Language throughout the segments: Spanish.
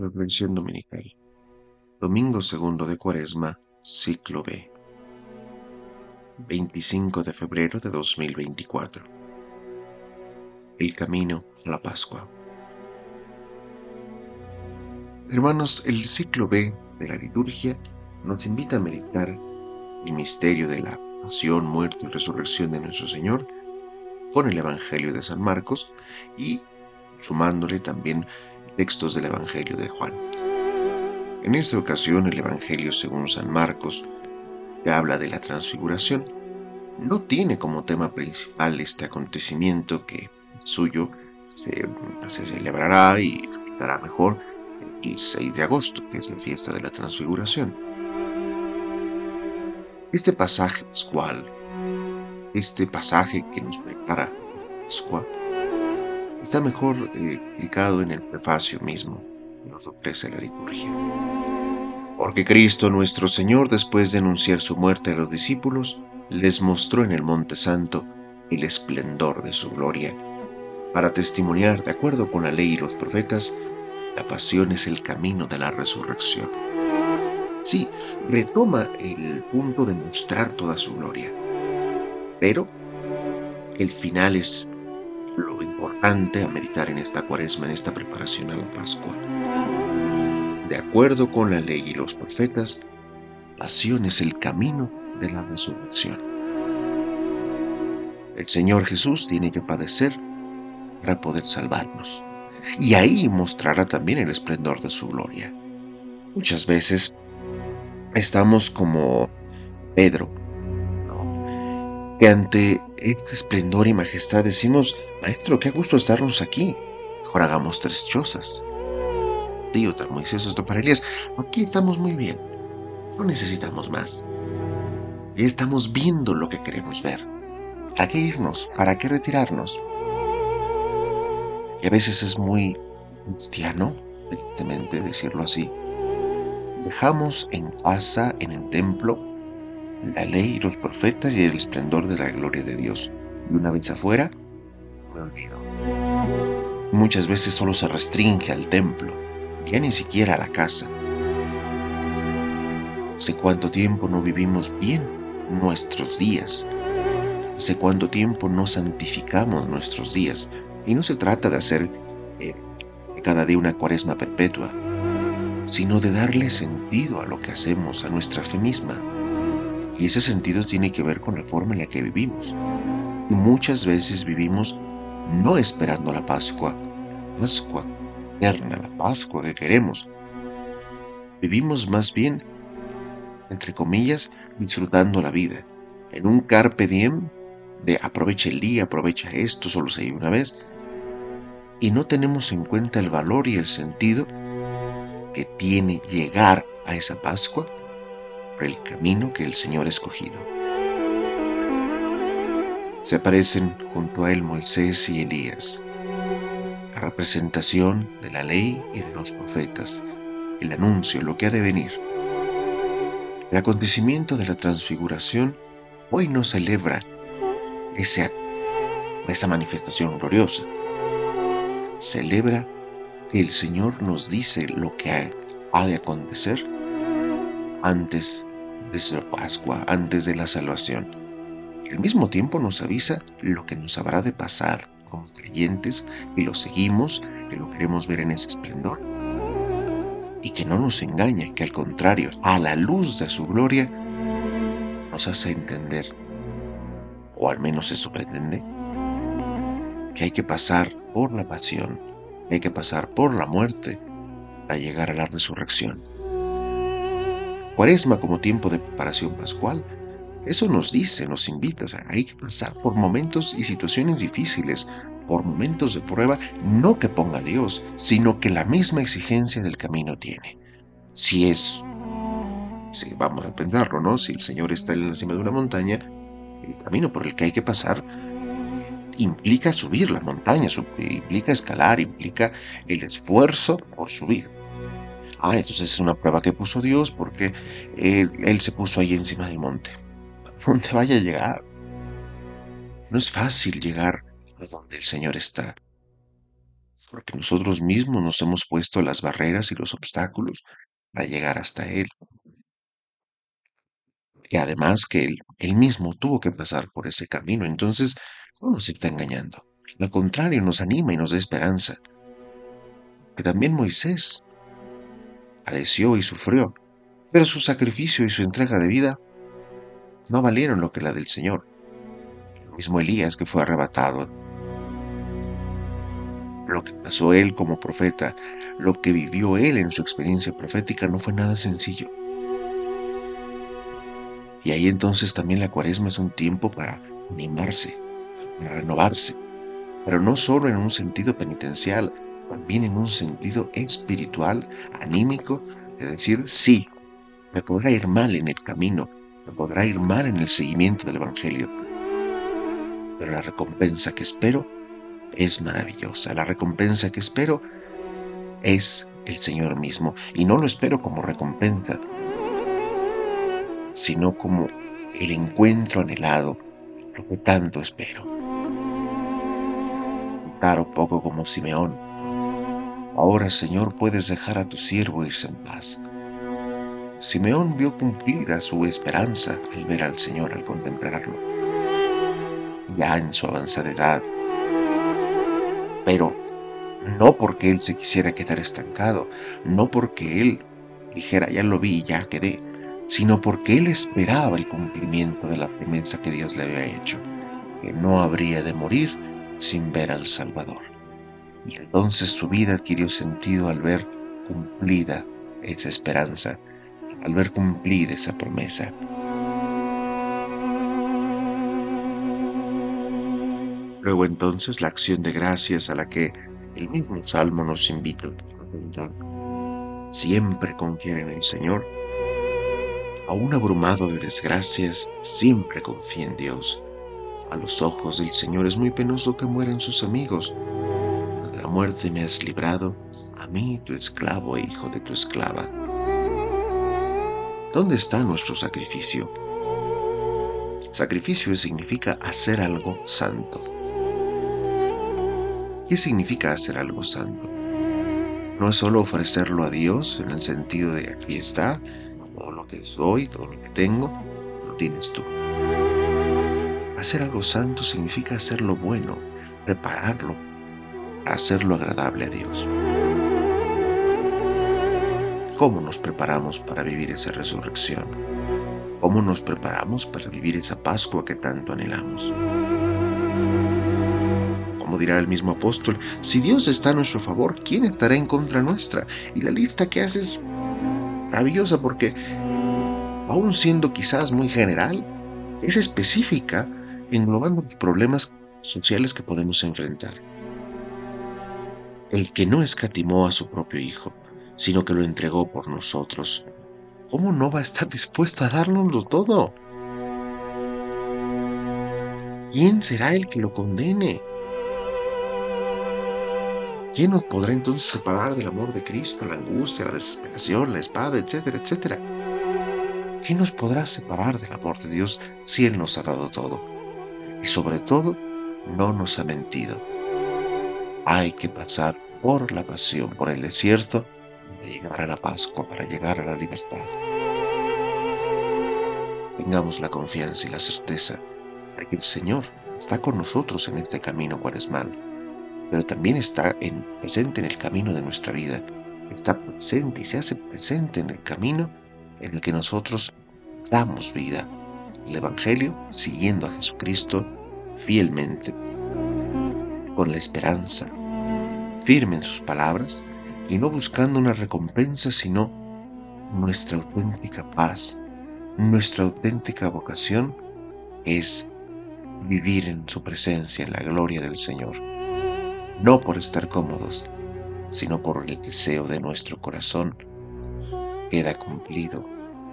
Reflexión Dominical. Domingo segundo de Cuaresma, ciclo B. 25 de febrero de 2024. El camino a la Pascua. Hermanos, el ciclo B de la liturgia nos invita a meditar el misterio de la pasión, muerte y resurrección de nuestro Señor con el Evangelio de San Marcos y sumándole también textos del Evangelio de Juan. En esta ocasión el Evangelio según San Marcos, que habla de la transfiguración, no tiene como tema principal este acontecimiento que suyo se, celebrará y explicará mejor el 6 de agosto, que es la fiesta de la transfiguración. Este pasaje pascual, este pasaje que nos prepara Pascua, está mejor eh, explicado en el prefacio mismo que nos ofrece la liturgia. Porque Cristo nuestro Señor, después de anunciar su muerte a los discípulos, les mostró en el Monte Santo el esplendor de su gloria, para testimoniar, de acuerdo con la ley y los profetas, la pasión es el camino de la resurrección. Sí, retoma el punto de mostrar toda su gloria, pero el final es lo importante a meditar en esta cuaresma, en esta preparación a la Pascua. De acuerdo con la ley y los profetas, pasión es el camino de la resurrección. El Señor Jesús tiene que padecer para poder salvarnos. Y ahí mostrará también el esplendor de su gloria. Muchas veces estamos como Pedro, que ante este esplendor y majestad decimos, Maestro, qué gusto estarnos aquí. Mejor hagamos tres chozas. Otra, Moisés, esto para Elías. Aquí estamos muy bien. No necesitamos más. Ya estamos viendo lo que queremos ver. ¿Para qué irnos? ¿Para qué retirarnos? Y a veces es muy cristiano, tristemente decirlo así. Dejamos en casa, en el templo, la ley y los profetas y el esplendor de la gloria de Dios. Y una vez afuera, me olvido. Muchas veces solo se restringe al templo, ya ni siquiera a la casa. Hace cuánto tiempo no vivimos bien nuestros días. Hace cuánto tiempo no santificamos nuestros días. Y no se trata de hacer eh, cada día una cuaresma perpetua, sino de darle sentido a lo que hacemos, a nuestra fe misma. Y ese sentido tiene que ver con la forma en la que vivimos. Muchas veces vivimos no esperando la Pascua, Pascua eterna, la Pascua que queremos. Vivimos más bien, entre comillas, disfrutando la vida, en un carpe diem de aprovecha el día, aprovecha esto, solo se vive una vez, y no tenemos en cuenta el valor y el sentido que tiene llegar a esa Pascua el camino que el Señor ha escogido. Se aparecen junto a él Moisés y Elías, la representación de la ley y de los profetas, el anuncio, lo que ha de venir. El acontecimiento de la transfiguración hoy no celebra esa, esa manifestación gloriosa. Celebra que el Señor nos dice lo que ha de acontecer antes de su Pascua, antes de la salvación al mismo tiempo nos avisa lo que nos habrá de pasar como creyentes y lo seguimos, que lo queremos ver en ese esplendor. Y que no nos engaña, que al contrario, a la luz de su gloria, nos hace entender, o al menos eso pretende, que hay que pasar por la pasión, hay que pasar por la muerte para llegar a la resurrección. Cuaresma como tiempo de preparación pascual eso nos dice, nos invita, o sea, hay que pasar por momentos y situaciones difíciles, por momentos de prueba, no que ponga Dios, sino que la misma exigencia del camino tiene. Si es, si vamos a pensarlo, ¿no? Si el Señor está en la cima de una montaña, el camino por el que hay que pasar implica subir la montaña, implica escalar, implica el esfuerzo por subir. Ah, entonces es una prueba que puso Dios porque él, se puso ahí encima del monte donde vaya a llegar. No es fácil llegar a donde el Señor está. porque nosotros mismos nos hemos puesto las barreras y los obstáculos para llegar hasta Él. Y además que Él, él mismo tuvo que pasar por ese camino, entonces no nos está engañando. Al contrario, nos anima y nos da esperanza. Que también Moisés padeció y sufrió, pero su sacrificio y su entrega de vida no valieron lo que la del Señor. El mismo Elías que fue arrebatado. Lo que pasó él como profeta, lo que vivió él en su experiencia profética no fue nada sencillo. Y ahí entonces también la cuaresma es un tiempo para animarse, para renovarse, pero no solo en un sentido penitencial, también en un sentido espiritual, anímico, de decir, sí, me podrá ir mal en el camino, me podrá ir mal en el seguimiento del Evangelio, pero la recompensa que espero es maravillosa. La recompensa que espero es el Señor mismo, y no lo espero como recompensa, sino como el encuentro anhelado, lo que tanto espero. Claro, poco como Simeón. Ahora, Señor, puedes dejar a tu siervo irse en paz. Simeón vio cumplida su esperanza al ver al Señor, al contemplarlo. Ya en su avanzada edad, pero no porque él se quisiera quedar estancado, no porque él dijera ya lo vi y ya quedé, sino porque él esperaba el cumplimiento de la promesa que Dios le había hecho, que no habría de morir sin ver al Salvador. Y entonces su vida adquirió sentido al ver cumplida esa esperanza, al ver cumplida esa promesa. Luego entonces la acción de gracias a la que el mismo Salmo nos invita a Siempre confiar en el Señor. Aún abrumado de desgracias, siempre confía en Dios. A los ojos del Señor es muy penoso que mueran sus amigos. Muerte me has librado, a mí, tu esclavo e hijo de tu esclava. ¿Dónde está nuestro sacrificio? Sacrificio significa hacer algo santo. ¿Qué significa hacer algo santo? No es solo ofrecerlo a Dios en el sentido de aquí está, todo lo que soy, todo lo que tengo, lo tienes tú. Hacer algo santo significa hacerlo bueno, prepararlo, hacerlo agradable a Dios. ¿Cómo nos preparamos para vivir esa resurrección? ¿Cómo nos preparamos para vivir esa Pascua que tanto anhelamos? dirá el mismo apóstol, si Dios está a nuestro favor, ¿quién estará en contra nuestra? Y la lista que hace es maravillosa porque, aun siendo quizás muy general, es específica, englobando los problemas sociales que podemos enfrentar. El que no escatimó a su propio Hijo, sino que lo entregó por nosotros, ¿cómo no va a estar dispuesto a dárnoslo todo? ¿Quién será el que lo condene? ¿Quién nos podrá entonces separar del amor de Cristo, la angustia, la desesperación, la espada, etcétera, etcétera? ¿Quién nos podrá separar del amor de Dios si Él nos ha dado todo? Y sobre todo, no nos ha mentido. Hay que pasar por la pasión, por el desierto, para llegar a la Pascua, para llegar a la libertad. Tengamos la confianza y la certeza de que el Señor está con nosotros en este camino cuaresmal pero también está en, presente en el camino de nuestra vida. Está presente y se hace presente en el camino en el que nosotros damos vida. El Evangelio siguiendo a Jesucristo fielmente, con la esperanza, firme en sus palabras y no buscando una recompensa, sino nuestra auténtica paz, nuestra auténtica vocación es vivir en su presencia, en la gloria del Señor no por estar cómodos, sino por el deseo de nuestro corazón, queda cumplido,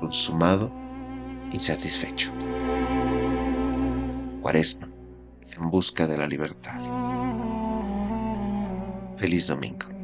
consumado y satisfecho. Cuaresma, en busca de la libertad. Feliz domingo.